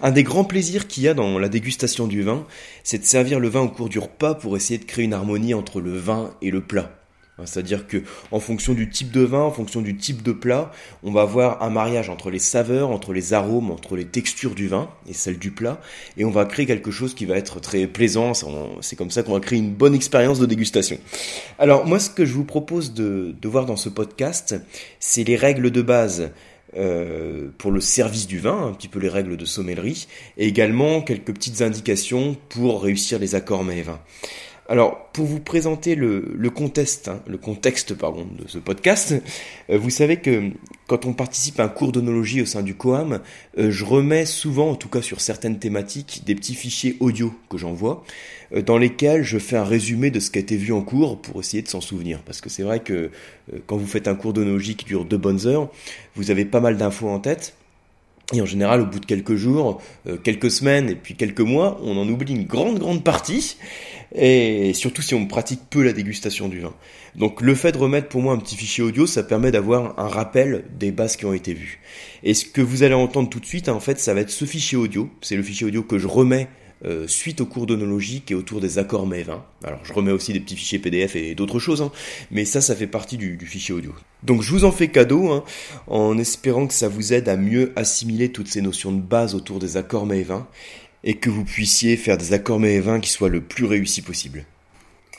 Un des grands plaisirs qu'il y a dans la dégustation du vin, c'est de servir le vin au cours du repas pour essayer de créer une harmonie entre le vin et le plat. Hein, c'est-à-dire que en fonction du type de vin, en fonction du type de plat, on va avoir un mariage entre les saveurs, entre les arômes, entre les textures du vin et celles du plat, et on va créer quelque chose qui va être très plaisant. C'est comme ça qu'on va créer une bonne expérience de dégustation. Alors moi, ce que je vous propose de, voir dans ce podcast, c'est les règles de base. Euh, pour le service du vin, un petit peu les règles de sommellerie, et également quelques petites indications pour réussir les accords mets et vins. Alors, pour vous présenter le, contexte, hein, le contexte de ce podcast, euh, vous savez que quand on participe à un cours d'onologie au sein du COAM, euh, je remets souvent, en tout cas sur certaines thématiques, des petits fichiers audio que j'envoie, euh, dans lesquels je fais un résumé de ce qui a été vu en cours pour essayer de s'en souvenir. Parce que c'est vrai que quand vous faites un cours d'onologie qui dure deux bonnes heures, vous avez pas mal d'infos en tête. Et en général, au bout de quelques jours, quelques semaines et puis quelques mois, on en oublie une grande, grande partie et surtout si on pratique peu la dégustation du vin. Donc le fait de remettre pour moi un petit fichier audio, ça permet d'avoir un rappel des bases qui ont été vues. Et ce que vous allez entendre tout de suite, en fait, ça va être ce fichier audio. C'est le fichier audio que je remets euh, suite au cours d'onologique et autour des accords MEV. Hein. Alors je remets aussi des petits fichiers PDF et d'autres choses, hein. mais ça, ça fait partie du, fichier audio. Donc je vous en fais cadeau, hein, en espérant que ça vous aide à mieux assimiler toutes ces notions de base autour des accords MEV et que vous puissiez faire des accords vins qui soient le plus réussis possible.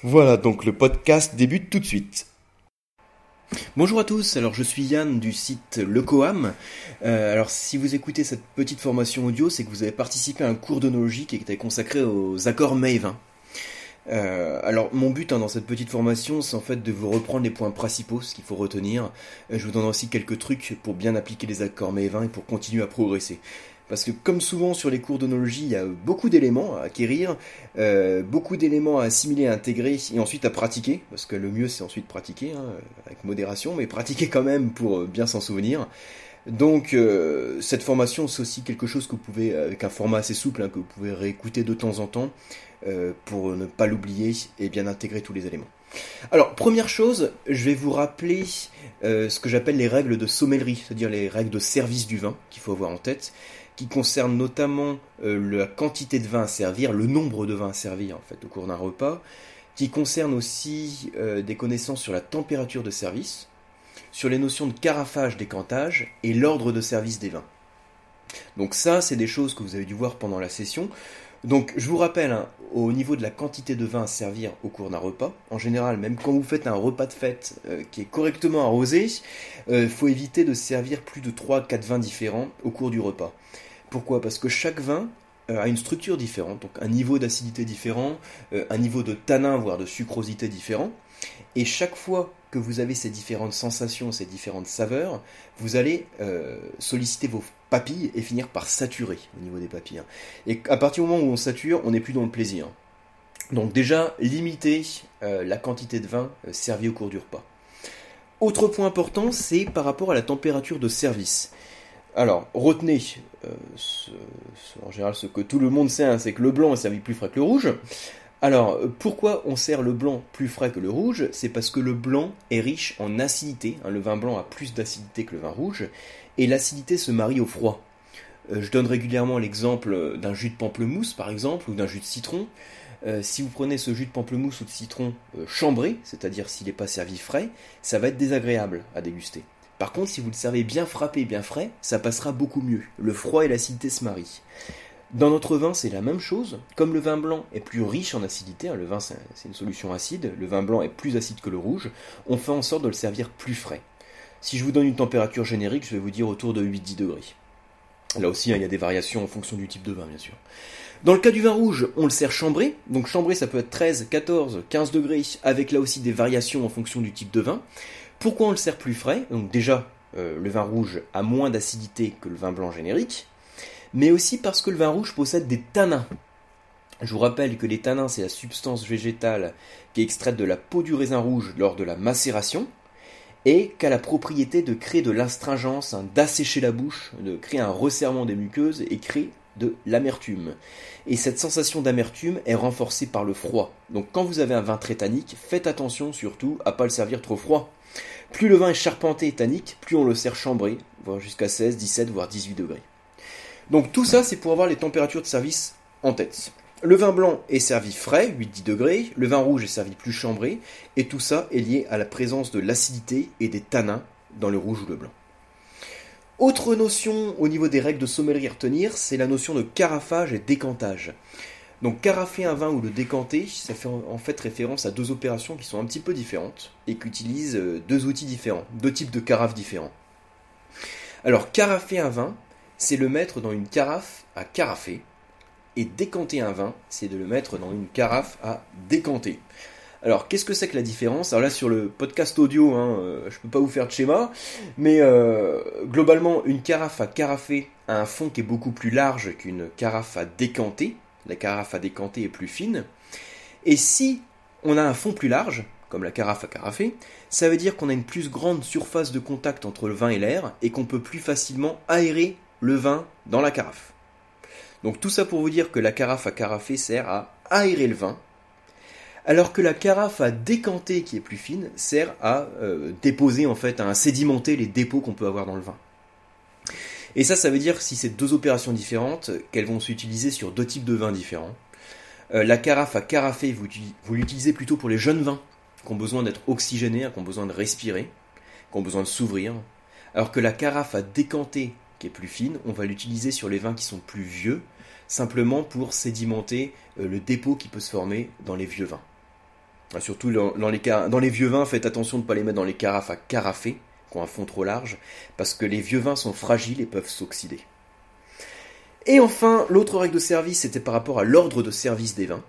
Voilà, donc le podcast débute tout de suite. Bonjour à tous, alors je suis Yann du site Le Coam. Euh, alors si vous écoutez cette petite formation audio, c'est que vous avez participé à un cours d'onologie qui était consacré aux accords mets euh, alors mon but hein, dans cette petite formation, c'est en fait de vous reprendre les points principaux, ce qu'il faut retenir. Euh, je vous donne aussi quelques trucs pour bien appliquer les accords mets et pour continuer à progresser. Parce que comme souvent sur les cours d'onologie, il y a beaucoup d'éléments à acquérir, euh, beaucoup d'éléments à assimiler, à intégrer et ensuite à pratiquer. Parce que le mieux c'est ensuite pratiquer, hein, avec modération, mais pratiquer quand même pour bien s'en souvenir. Donc euh, cette formation c'est aussi quelque chose que vous pouvez, avec un format assez souple, hein, que vous pouvez réécouter de temps en temps euh, pour ne pas l'oublier et bien intégrer tous les éléments. Alors première chose, je vais vous rappeler ce que j'appelle les règles de sommellerie, c'est-à-dire les règles de service du vin qu'il faut avoir en tête qui concerne notamment euh, la quantité de vin à servir, le nombre de vins à servir en fait au cours d'un repas, qui concerne aussi euh, des connaissances sur la température de service, sur les notions de carafage, décantage et l'ordre de service des vins. Donc ça, c'est des choses que vous avez dû voir pendant la session. Donc je vous rappelle, hein, au niveau de la quantité de vin à servir au cours d'un repas, en général, même quand vous faites un repas de fête euh, qui est correctement arrosé, il faut éviter de servir plus de 3-4 vins différents au cours du repas. Pourquoi? Parce que chaque vin euh, a une structure différente, donc un niveau d'acidité différent, euh, un niveau de tanin, voire de sucrosité différent. Et chaque fois que vous avez ces différentes sensations, ces différentes saveurs, vous allez euh, solliciter vos papilles et finir par saturer au niveau des papilles. Hein. Et à partir du moment où on sature, on n'est plus dans le plaisir. Donc déjà, limiter la quantité de vin servi au cours du repas. Autre point important, c'est par rapport à la température de service. Alors, retenez, euh, en général, ce que tout le monde sait, hein, c'est que le blanc est servi plus frais que le rouge. Alors, pourquoi on sert le blanc plus frais que le rouge? C'est parce que le blanc est riche en acidité. Hein, le vin blanc a plus d'acidité que le vin rouge, et l'acidité se marie au froid. Euh, je donne régulièrement l'exemple d'un jus de pamplemousse, par exemple, ou d'un jus de citron. Euh, si vous prenez ce jus de pamplemousse ou de citron chambré, c'est-à-dire s'il n'est pas servi frais, ça va être désagréable à déguster. Par contre, si vous le servez bien frappé, bien frais, ça passera beaucoup mieux. Le froid et l'acidité se marient. Dans notre vin, c'est la même chose. Comme le vin blanc est plus riche en acidité, hein, le vin c'est une solution acide, le vin blanc est plus acide que le rouge, on fait en sorte de le servir plus frais. Si je vous donne une température générique, je vais vous dire autour de 8-10 degrés. Là aussi, hein, il y a des variations en fonction du type de vin, bien sûr. Dans le cas du vin rouge, on le sert chambré. Donc chambré, ça peut être 13, 14, 15 degrés, avec là aussi des variations en fonction du type de vin. Pourquoi on le sert plus frais? Donc déjà, euh, le vin rouge a moins d'acidité que le vin blanc générique, mais aussi parce que le vin rouge possède des tanins. Je vous rappelle que les tanins, c'est la substance végétale qui est extraite de la peau du raisin rouge lors de la macération, et qu'a la propriété de créer de l'astringence, hein, d'assécher la bouche, de créer un resserrement des muqueuses et créer de l'amertume. Et cette sensation d'amertume est renforcée par le froid. Donc quand vous avez un vin très tannique, faites attention surtout à ne pas le servir trop froid. Plus le vin est charpenté et tannique, plus on le sert chambré, voire jusqu'à 16, 17, voire 18 degrés. Donc tout ça, c'est pour avoir les températures de service en tête. Le vin blanc est servi frais, 8-10 degrés, le vin rouge est servi plus chambré, et tout ça est lié à la présence de l'acidité et des tanins dans le rouge ou le blanc. Autre notion au niveau des règles de sommellerie à retenir, c'est la notion de carafage et décantage. Donc carafer un vin ou le décanter, ça fait en fait référence à deux opérations qui sont un petit peu différentes et qui utilisent euh, deux outils différents, deux types de carafes différents. Alors carafer un vin, c'est le mettre dans une carafe à carafer, et décanter un vin, c'est de le mettre dans une carafe à décanter. Alors, qu'est-ce que c'est que la différence? Alors là, sur le podcast audio, hein, euh, je peux pas vous faire de schéma, mais euh, globalement, une carafe à carafer a un fond qui est beaucoup plus large qu'une carafe à décanter. La carafe à décanter est plus fine. Et si on a un fond plus large, comme la carafe à carafer, ça veut dire qu'on a une plus grande surface de contact entre le vin et l'air et qu'on peut plus facilement aérer le vin dans la carafe. Donc tout ça pour vous dire que la carafe à carafer sert à aérer le vin, alors que la carafe à décanter, qui est plus fine, sert à euh, déposer en fait, à sédimenter les dépôts qu'on peut avoir dans le vin. Et ça, ça veut dire si c'est deux opérations différentes, qu'elles vont s'utiliser sur deux types de vins différents. Euh, la carafe à carafer, vous, vous l'utilisez plutôt pour les jeunes vins qui ont besoin d'être oxygénés, qui ont besoin de respirer, qui ont besoin de s'ouvrir. Alors que la carafe à décanter, qui est plus fine, on va l'utiliser sur les vins qui sont plus vieux, simplement pour sédimenter euh, le dépôt qui peut se former dans les vieux vins. Ah, surtout dans, les, vieux vins, faites attention de ne pas les mettre dans les carafes à carafer, qui ont un fond trop large, parce que les vieux vins sont fragiles et peuvent s'oxyder. Et enfin, l'autre règle de service, c'était par rapport à l'ordre de service des vins.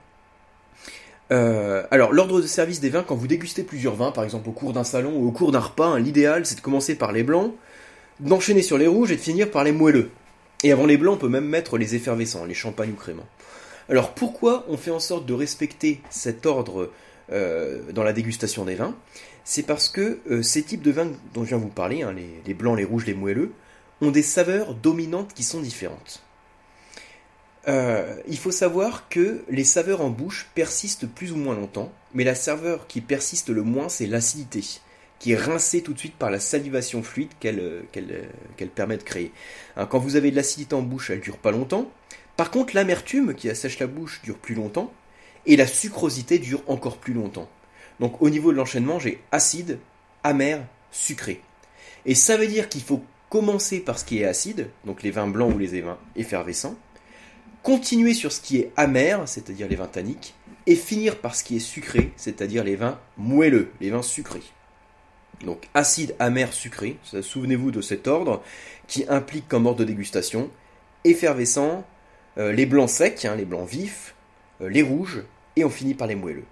Euh, alors, l'ordre de service des vins, quand vous dégustez plusieurs vins, par exemple au cours d'un salon ou au cours d'un repas, hein, l'idéal c'est de commencer par les blancs, d'enchaîner sur les rouges et de finir par les moelleux. Et avant les blancs, on peut même mettre les effervescents, les champagnes ou créments. Alors pourquoi on fait en sorte de respecter cet ordre dans la dégustation des vins C'est parce que euh, ces types de vins dont je viens vous parler, hein, les, blancs, les rouges, les moelleux, ont des saveurs dominantes qui sont différentes. Euh, il faut savoir que les saveurs en bouche persistent plus ou moins longtemps, mais la saveur qui persiste le moins, c'est l'acidité qui est rincée tout de suite par la salivation fluide qu'elle euh, euh, permet de créer. Hein, quand vous avez de l'acidité en bouche, elle dure pas longtemps. Par contre, l'amertume qui assèche la bouche dure plus longtemps, et la sucrosité dure encore plus longtemps. Donc au niveau de l'enchaînement, j'ai acide, amer, sucré. Et ça veut dire qu'il faut commencer par ce qui est acide, donc les vins blancs ou les vins effervescents, continuer sur ce qui est amer, c'est-à-dire les vins tanniques, et finir par ce qui est sucré, c'est-à-dire les vins moelleux, les vins sucrés. Donc acide, amer, sucré, souvenez-vous de cet ordre qui implique comme ordre de dégustation effervescent, euh, les blancs secs, hein, les blancs vifs, euh, les rouges, et on finit par les moelleux.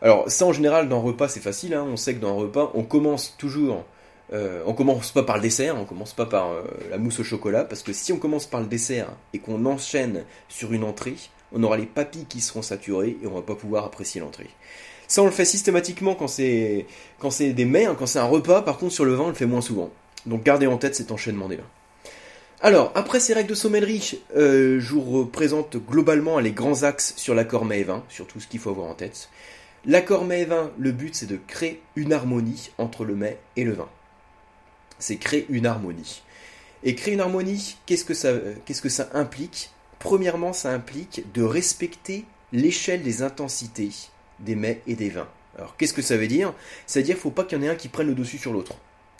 Alors ça en général dans un repas c'est facile, hein. on sait que dans un repas on commence toujours, euh, on commence pas par le dessert, on commence pas par la mousse au chocolat, parce que si on commence par le dessert et qu'on enchaîne sur une entrée, on aura les papilles qui seront saturées et on va pas pouvoir apprécier l'entrée. Ça, on le fait systématiquement quand c'est quand c'est des mets, hein, quand c'est un repas. Par contre, sur le vin, on le fait moins souvent. Donc, gardez en tête cet enchaînement des vins. Alors, après ces règles de sommellerie, euh, je vous représente globalement les grands axes sur l'accord mets et vin, sur tout ce qu'il faut avoir en tête. L'accord mets et vin, le but c'est de créer une harmonie entre le mets et le vin. C'est créer une harmonie. Et créer une harmonie, qu'est-ce que ça, ça implique? Premièrement, ça implique de respecter l'échelle des intensités des mets et des vins. Alors qu'est-ce que ça veut dire? C'est-à-dire qu'il ne faut pas qu'il y en ait un qui prenne le dessus sur l'autre.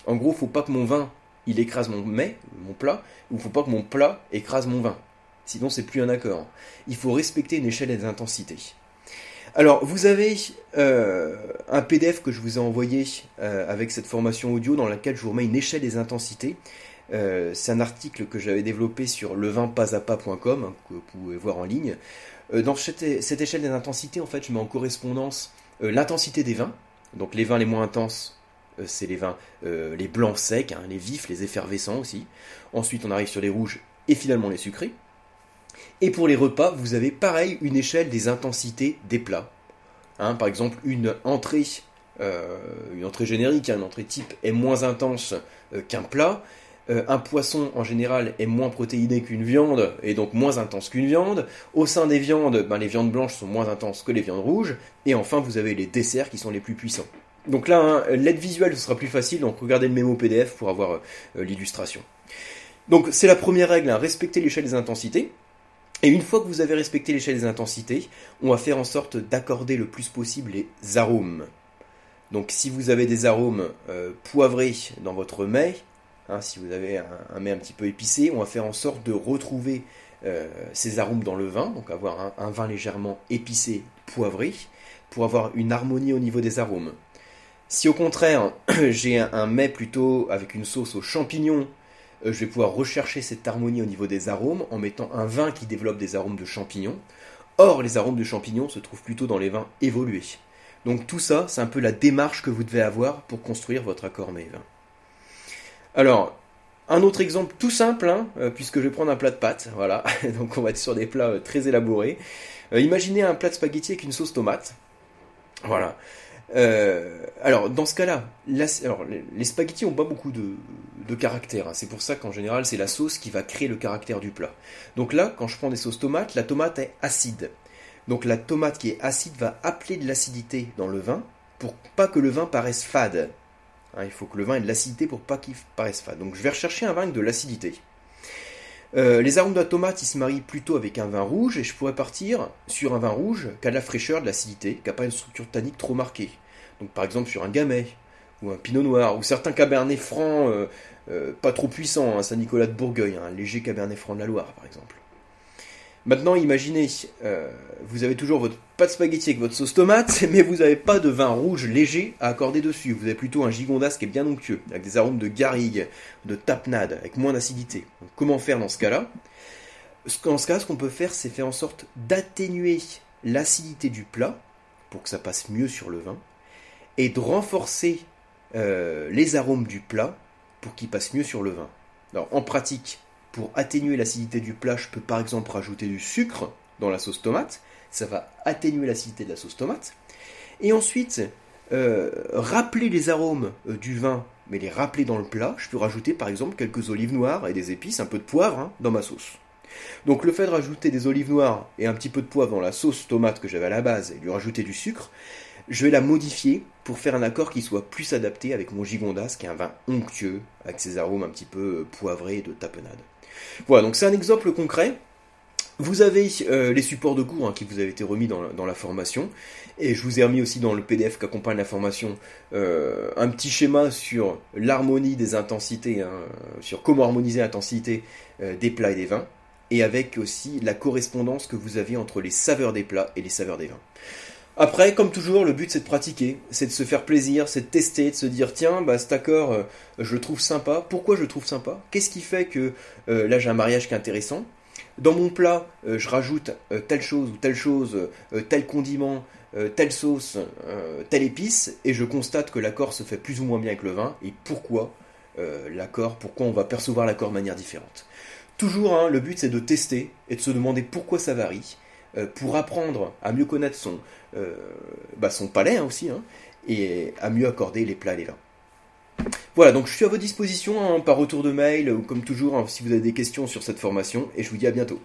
En gros, il ne faut pas que mon vin il écrase mon mets, mon plat, ou il ne faut pas que mon plat écrase mon vin. Sinon, c'est plus un accord. Il faut respecter une échelle des intensités. Alors, vous avez euh, un PDF que je vous ai envoyé euh, avec cette formation audio dans laquelle je vous remets une échelle des intensités. Euh, c'est un article que j'avais développé sur levinpasapa.com, hein, que vous pouvez voir en ligne. Dans cette, échelle des intensités, en fait, je mets en correspondance l'intensité des vins. Donc les vins les moins intenses, c'est les vins, les blancs secs, hein, les vifs, les effervescents aussi. Ensuite, on arrive sur les rouges et finalement les sucrés. Et pour les repas, vous avez pareil une échelle des intensités des plats. Hein, par exemple, une entrée, une entrée générique, une entrée type est moins intense qu'un plat, euh, un poisson en général est moins protéiné qu'une viande et donc moins intense qu'une viande. Au sein des viandes, ben, les viandes blanches sont moins intenses que les viandes rouges. Et enfin, vous avez les desserts qui sont les plus puissants. Donc là, hein, l'aide visuelle, ce sera plus facile, donc regardez le mémo PDF pour avoir euh, l'illustration. Donc c'est la première règle, hein, respecter l'échelle des intensités. Et une fois que vous avez respecté l'échelle des intensités, on va faire en sorte d'accorder le plus possible les arômes. Donc si vous avez des arômes euh, poivrés dans votre mets, hein, si vous avez un, mets un petit peu épicé, on va faire en sorte de retrouver euh, ces arômes dans le vin, donc avoir un, vin légèrement épicé, poivré, pour avoir une harmonie au niveau des arômes. Si au contraire j'ai un, mets plutôt avec une sauce aux champignons, euh, je vais pouvoir rechercher cette harmonie au niveau des arômes en mettant un vin qui développe des arômes de champignons. Or, les arômes de champignons se trouvent plutôt dans les vins évolués. Donc tout ça, c'est un peu la démarche que vous devez avoir pour construire votre accord mets Alors, un autre exemple tout simple, hein, euh, puisque je vais prendre un plat de pâtes, voilà, donc on va être sur des plats euh, très élaborés. Imaginez un plat de spaghetti avec une sauce tomate. Voilà. Alors, dans ce cas-là, les spaghettis ont pas beaucoup de, caractère. Hein. C'est pour ça qu'en général, c'est la sauce qui va créer le caractère du plat. Donc là, quand je prends des sauces tomates, la tomate est acide. Donc la tomate qui est acide va appeler de l'acidité dans le vin pour pas que le vin paraisse fade. Hein, il faut que le vin ait de l'acidité pour pas qu'il paraisse fade. Donc je vais rechercher un vin avec de l'acidité. Euh, les arômes de la tomate, se marient plutôt avec un vin rouge et je pourrais partir sur un vin rouge qui a de la fraîcheur, de l'acidité, qui n'a pas une structure tannique trop marquée. Donc par exemple sur un gamay ou un pinot noir ou certains cabernets francs euh, euh, pas trop puissants, un Saint-Nicolas de Bourgueil, un léger cabernet franc de la Loire par exemple. Maintenant, imaginez, euh, vous avez toujours votre pâte spaghetti avec votre sauce tomate, mais vous n'avez pas de vin rouge léger à accorder dessus. Vous avez plutôt un gigondas qui est bien onctueux, avec des arômes de garrigue, de tapenade, avec moins d'acidité. Comment faire dans ce cas-là? Dans ce cas, ce qu'on peut faire, c'est faire en sorte d'atténuer l'acidité du plat, pour que ça passe mieux sur le vin, et de renforcer euh, les arômes du plat pour qu'ils passent mieux sur le vin. Alors, en pratique, pour atténuer l'acidité du plat, je peux par exemple rajouter du sucre dans la sauce tomate. Ça va atténuer l'acidité de la sauce tomate. Et ensuite, euh, rappeler les arômes euh, du vin, mais les rappeler dans le plat. Je peux rajouter par exemple quelques olives noires et des épices, un peu de poivre hein, dans ma sauce. Donc le fait de rajouter des olives noires et un petit peu de poivre dans la sauce tomate que j'avais à la base et lui rajouter du sucre, je vais la modifier pour faire un accord qui soit plus adapté avec mon gigondas, qui est un vin onctueux, avec ses arômes un petit peu euh, poivrés de tapenade. Voilà, donc c'est un exemple concret. Vous avez euh, les supports de cours hein, qui vous avaient été remis dans la, formation. Et je vous ai remis aussi dans le PDF qui accompagne la formation euh, un petit schéma sur l'harmonie des intensités, hein, sur comment harmoniser l'intensité euh, des plats et des vins. Et avec aussi la correspondance que vous avez entre les saveurs des plats et les saveurs des vins. Après, comme toujours, le but c'est de pratiquer, c'est de se faire plaisir, c'est de tester, de se dire tiens, bah cet accord, euh, je le trouve sympa. Pourquoi je le trouve sympa? Qu'est-ce qui fait que euh, là j'ai un mariage qui est intéressant? Dans mon plat, euh, je rajoute telle chose ou telle chose, tel condiment, telle sauce, telle épice, et je constate que l'accord se fait plus ou moins bien avec le vin. Et pourquoi l'accord Pourquoi on va percevoir l'accord de manière différente? Toujours, hein, le but c'est de tester et de se demander pourquoi ça varie pour apprendre à mieux connaître son, euh, bah, son palais hein, aussi, hein, et à mieux accorder les plats et les vins. Voilà, donc je suis à votre disposition hein, par retour de mail comme toujours si vous avez des questions sur cette formation, et je vous dis à bientôt.